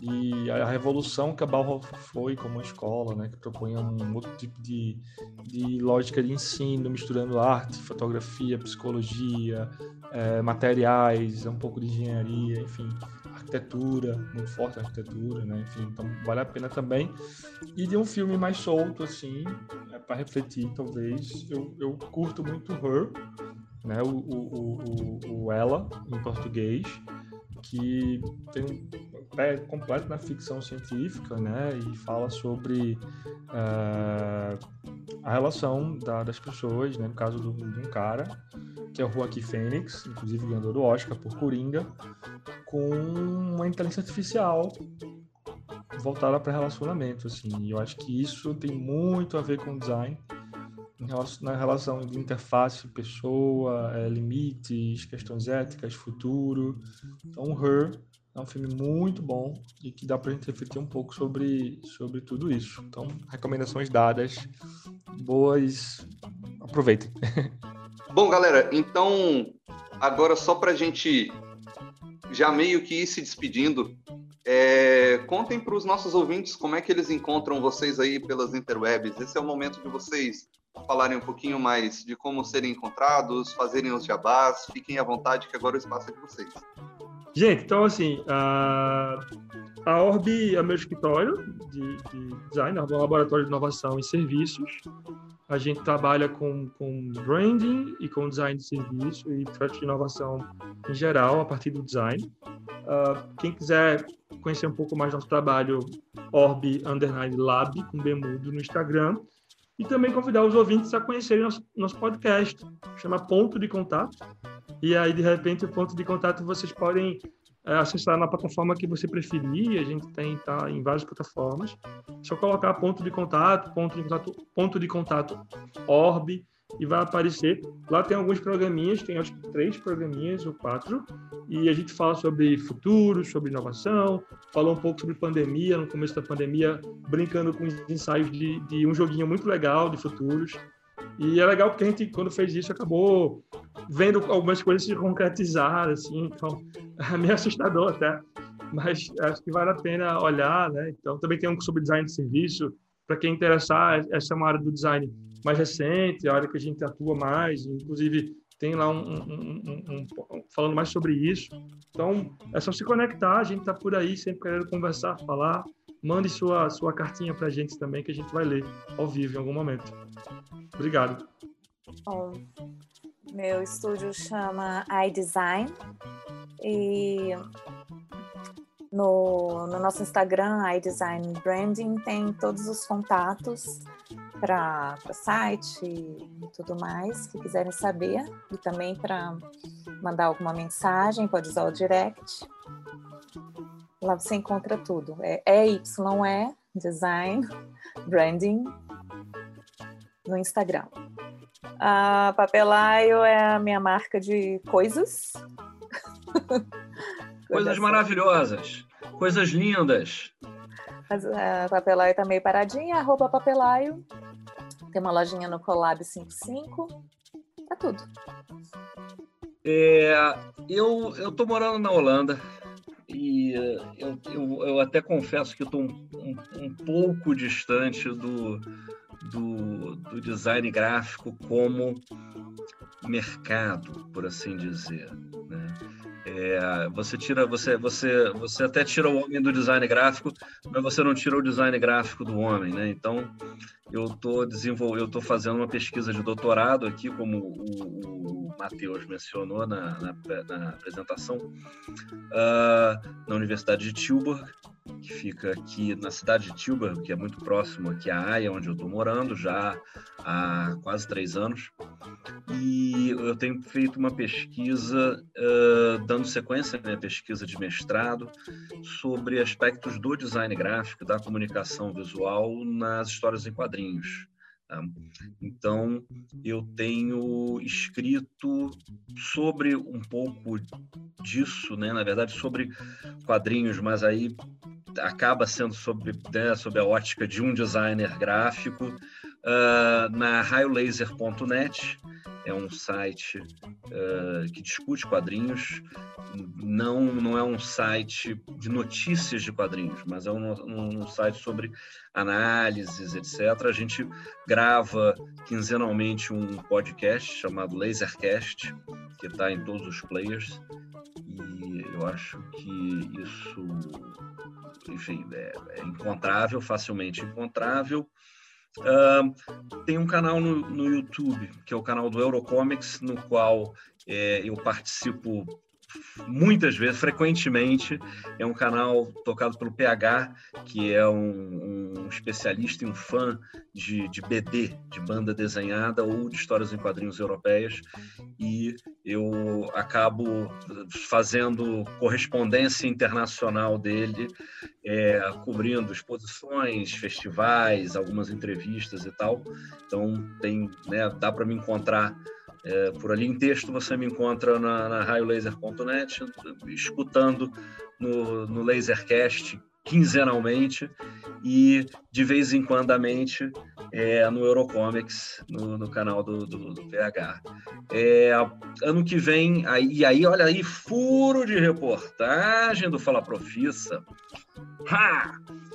e a revolução que a Bauhaus foi como uma escola, né, que propunha um outro tipo de, de lógica de ensino, misturando arte, fotografia, psicologia, é, materiais, um pouco de engenharia, enfim, arquitetura, muito forte a arquitetura, né, enfim, então vale a pena também. E de um filme mais solto, assim, é, para refletir, talvez, eu, eu curto muito Her, né, o, o, o, o Ela, em português, que tem um pé completo na ficção científica, né, e fala sobre uh, a relação da, das pessoas, né, no caso do, de um cara, que é o Joaquim Fênix, inclusive ganhador do Oscar por Coringa, com uma inteligência artificial voltada para relacionamento, assim, e eu acho que isso tem muito a ver com design, na relação de interface pessoa, é, limites, questões éticas, futuro. Então, Her é um filme muito bom e que dá para gente refletir um pouco sobre, sobre tudo isso. Então, recomendações dadas, boas, aproveitem. Bom, galera, então agora só para a gente já meio que ir se despedindo, é, contem para os nossos ouvintes como é que eles encontram vocês aí pelas interwebs. Esse é o momento de vocês falarem um pouquinho mais de como serem encontrados, fazerem os jabás. Fiquem à vontade, que agora o espaço é de vocês. Gente, então assim, a, a Orb é meu escritório de, de design, é um laboratório de inovação e serviços. A gente trabalha com, com branding e com design de serviço e projetos de inovação em geral, a partir do design. Uh, quem quiser conhecer um pouco mais nosso trabalho, Orb Underline Lab, com Bemudo no Instagram e também convidar os ouvintes a conhecerem nosso, nosso podcast, chama Ponto de Contato. E aí, de repente, o ponto de contato vocês podem é, acessar na plataforma que você preferir. A gente tem tá em várias plataformas. É só colocar ponto de contato, ponto de contato, ponto de contato orb e vai aparecer. Lá tem alguns programinhas, tem acho que três programinhas ou quatro, e a gente fala sobre futuro, sobre inovação, fala um pouco sobre pandemia, no começo da pandemia, brincando com os ensaios de, de um joguinho muito legal de futuros. E é legal porque a gente, quando fez isso, acabou vendo algumas coisas se concretizar, assim, então é meio assustador até, mas acho que vale a pena olhar, né? Então, também tem um sobre design de serviço, para quem interessar, essa é uma área do design mais recente, a área que a gente atua mais, inclusive tem lá um, um, um, um, falando mais sobre isso. Então, é só se conectar, a gente está por aí, sempre querendo conversar, falar. Mande sua, sua cartinha para a gente também, que a gente vai ler ao vivo em algum momento. Obrigado. Bom, meu estúdio chama iDesign e no, no nosso Instagram, iDesign Branding, tem todos os contatos para site e tudo mais que quiserem saber e também para mandar alguma mensagem, pode usar o direct. Lá você encontra tudo. É EYE Design Branding no Instagram. A Papelaio é a minha marca de coisas. Coisas maravilhosas, coisas lindas. A Papelaio tá meio paradinha, arroba Papelaio. Tem uma lojinha no Colab 55. Tá tudo. É, eu, eu tô morando na Holanda e eu, eu, eu até confesso que tô um, um, um pouco distante do, do, do design gráfico como mercado, por assim dizer. Né? É, você tira, você, você, você até tira o homem do design gráfico, mas você não tira o design gráfico do homem, né? Então, eu tô desenvolvendo, eu tô fazendo uma pesquisa de doutorado aqui, como o, o Matheus mencionou na, na, na apresentação, uh, na Universidade de Tilburg, que fica aqui na cidade de Tilburg, que é muito próximo aqui à Haia, onde eu estou morando já há quase três anos. E eu tenho feito uma pesquisa, uh, dando sequência à minha pesquisa de mestrado, sobre aspectos do design gráfico, da comunicação visual nas histórias em quadrinhos. Tá? Então, eu tenho escrito sobre um pouco disso, né? na verdade, sobre quadrinhos, mas aí acaba sendo sobre, né, sobre a ótica de um designer gráfico uh, na raiolaser.net é um site uh, que discute quadrinhos. Não, não é um site de notícias de quadrinhos, mas é um, um site sobre análises, etc. A gente grava quinzenalmente um podcast chamado Lasercast, que está em todos os players. E eu acho que isso, enfim, é, é encontrável, facilmente encontrável. Uh, tem um canal no, no YouTube, que é o canal do Eurocomics, no qual é, eu participo muitas vezes, frequentemente. É um canal tocado pelo PH, que é um, um especialista e um fã de, de, BD, de banda desenhada ou de histórias em quadrinhos europeias. E eu acabo fazendo correspondência internacional dele, é, cobrindo exposições, festivais, algumas entrevistas e tal. Então, tem, né, dá para me encontrar é, por ali em texto você me encontra na, na raiolaser.net, escutando no, no Lasercast quinzenalmente e de vez em quando é, no Eurocomics, no, no canal do, do, do PH. É, ano que vem, aí, e aí, olha aí, furo de reportagem do Fala Profissa.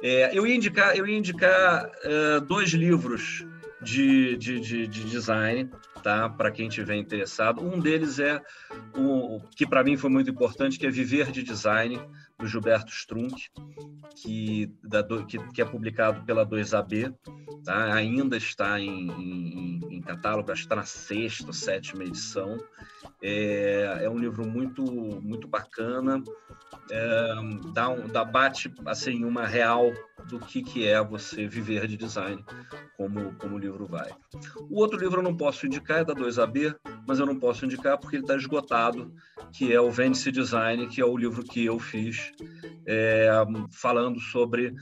É, eu ia indicar, eu ia indicar uh, dois livros de, de, de, de design tá? Para quem tiver interessado. Um deles é o que para mim foi muito importante, que é Viver de Design do Gilberto Strunk, que, da, que, que, é publicado pela 2AB, tá? Ainda está em, em, em catálogo, acho que está na sexta, sétima edição. É, é um livro muito muito bacana, é, dá um dá bate assim uma real do que, que é você viver de design, como, como o livro vai. O outro livro eu não posso indicar, é da 2AB, mas eu não posso indicar porque ele está esgotado, que é o Vende-se Design, que é o livro que eu fiz, é, falando sobre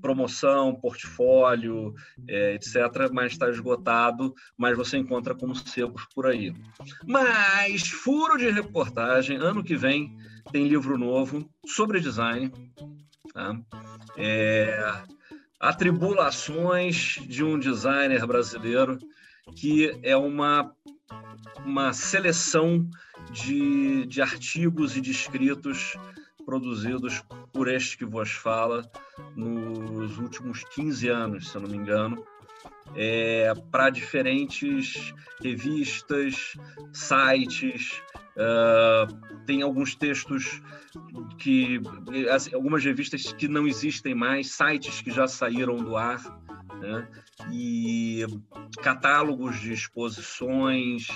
promoção, portfólio, é, etc., mas está esgotado, mas você encontra como secos por aí. Mas, furo de reportagem, ano que vem tem livro novo sobre design, Tá? É, atribulações de um designer brasileiro, que é uma, uma seleção de, de artigos e de escritos produzidos por este que vos fala nos últimos 15 anos, se eu não me engano, é, para diferentes revistas, sites, uh, tem alguns textos que assim, algumas revistas que não existem mais, sites que já saíram do ar, né? e catálogos de exposições,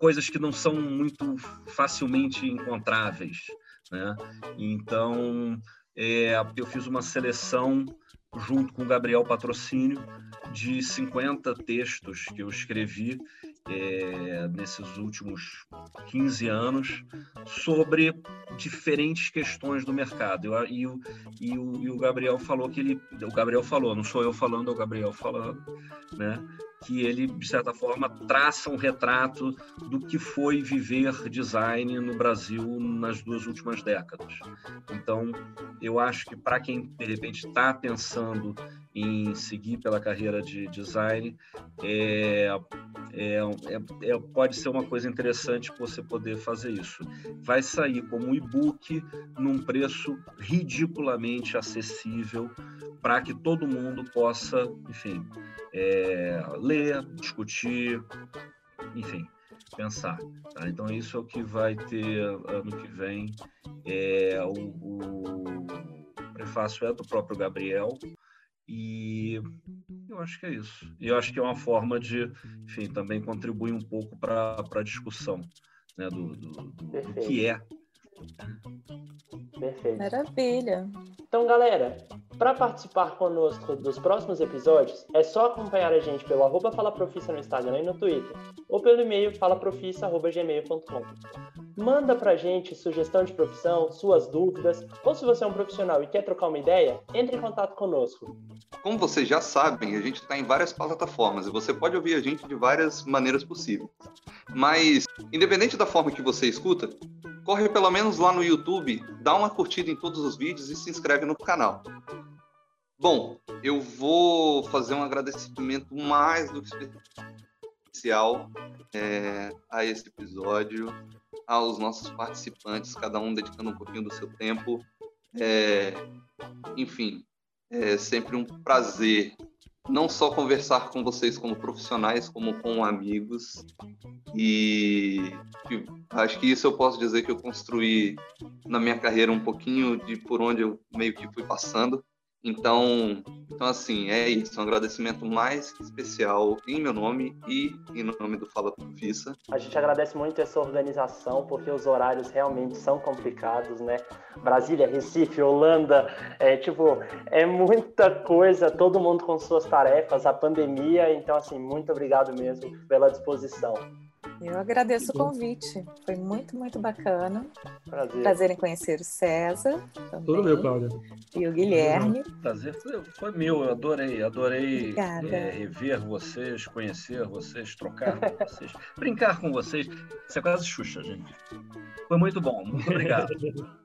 coisas que não são muito facilmente encontráveis. Né? Então, é, eu fiz uma seleção junto com o Gabriel Patrocínio de 50 textos que eu escrevi é, nesses últimos 15 anos sobre diferentes questões do mercado. Eu, e, o, e, o, e o Gabriel falou que ele. O Gabriel falou, não sou eu falando, é o Gabriel falando, né? que ele, de certa forma, traça um retrato do que foi viver design no Brasil nas duas últimas décadas. Então, eu acho que para quem, de repente, está pensando em seguir pela carreira de design, é, é, é, é, pode ser uma coisa interessante você poder fazer isso. Vai sair como e-book num preço ridiculamente acessível para que todo mundo possa, enfim, é, ler, discutir, enfim, pensar. Tá? Então isso é o que vai ter ano que vem. É, o, o prefácio é do próprio Gabriel e eu acho que é isso. E eu acho que é uma forma de, enfim, também contribuir um pouco para a discussão né, do, do, do, do, que é Perfeito. Maravilha. Então, galera, para participar conosco dos próximos episódios, é só acompanhar a gente pelo arroba falaprofissa no Instagram e no Twitter, ou pelo e-mail falaprofissa.gmail.com. Manda pra gente sugestão de profissão, suas dúvidas, ou se você é um profissional e quer trocar uma ideia, entre em contato conosco. Como vocês já sabem, a gente está em várias plataformas e você pode ouvir a gente de várias maneiras possíveis. Mas, independente da forma que você escuta, corre pelo menos lá no YouTube, dá uma curtida em todos os vídeos e se inscreve no canal. Bom, eu vou fazer um agradecimento mais do que especial é, a esse episódio, aos nossos participantes, cada um dedicando um pouquinho do seu tempo. É, enfim, é sempre um prazer não só conversar com vocês como profissionais, como com amigos. E, e acho que isso eu posso dizer que eu construí na minha carreira um pouquinho de por onde eu meio que fui passando. Então, então, assim, é isso. Um agradecimento mais especial em meu nome e em nome do Fala Profissa. A gente agradece muito essa organização, porque os horários realmente são complicados, né? Brasília, Recife, Holanda, é tipo, é muita coisa, todo mundo com suas tarefas, a pandemia. Então, assim, muito obrigado mesmo pela disposição. Eu agradeço o convite. Foi muito, muito bacana. Prazer. Prazer em conhecer o César. Também, Tudo meu, Cláudia. E o Guilherme. Prazer foi, foi meu, eu adorei, adorei é, rever vocês, conhecer vocês, trocar com vocês, brincar com vocês. Isso é quase Xuxa, gente. Foi muito bom, muito obrigado.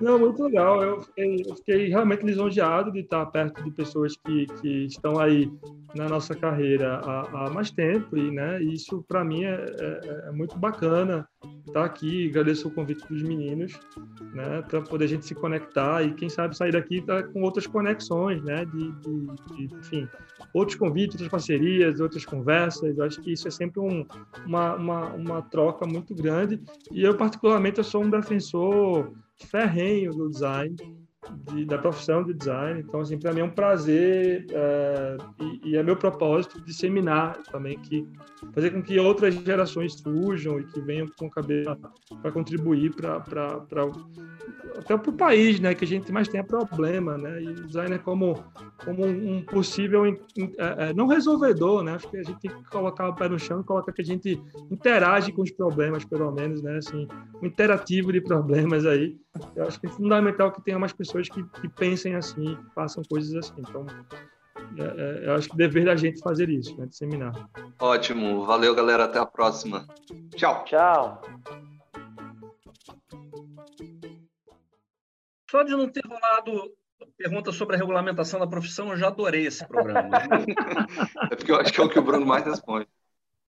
Não, muito legal. Eu fiquei, eu fiquei realmente lisonjeado de estar perto de pessoas que, que estão aí na nossa carreira há, há mais tempo e, né, isso para mim é, é, é muito bacana estar aqui. Agradeço o convite dos meninos, né, para poder a gente se conectar e quem sabe sair daqui tá com outras conexões, né, de, de, de enfim, outros convites, outras parcerias, outras conversas. Eu acho que isso é sempre um, uma, uma, uma troca muito grande e eu particularmente eu sou um defensor ferrenho do design, de, da profissão de design. Então, assim, para mim é um prazer é, e, e, é meu propósito disseminar também, que fazer com que outras gerações surjam e que venham com cabeça para contribuir para até para o país, né, que a gente mais tenha problema, né, e o design é como como um possível é, é, não resolvedor, né, acho que a gente tem que colocar o pé no chão e colocar que a gente interage com os problemas, pelo menos, né, assim, um interativo de problemas aí. Eu acho que é fundamental que tenha mais pessoas que, que pensem assim, que façam coisas assim. Então, é, é, eu acho que é dever da gente fazer isso, né, disseminar. Ótimo, valeu galera, até a próxima. Tchau. Tchau. Só de não ter rolado pergunta sobre a regulamentação da profissão, eu já adorei esse programa. é porque eu acho que é o que o Bruno mais responde.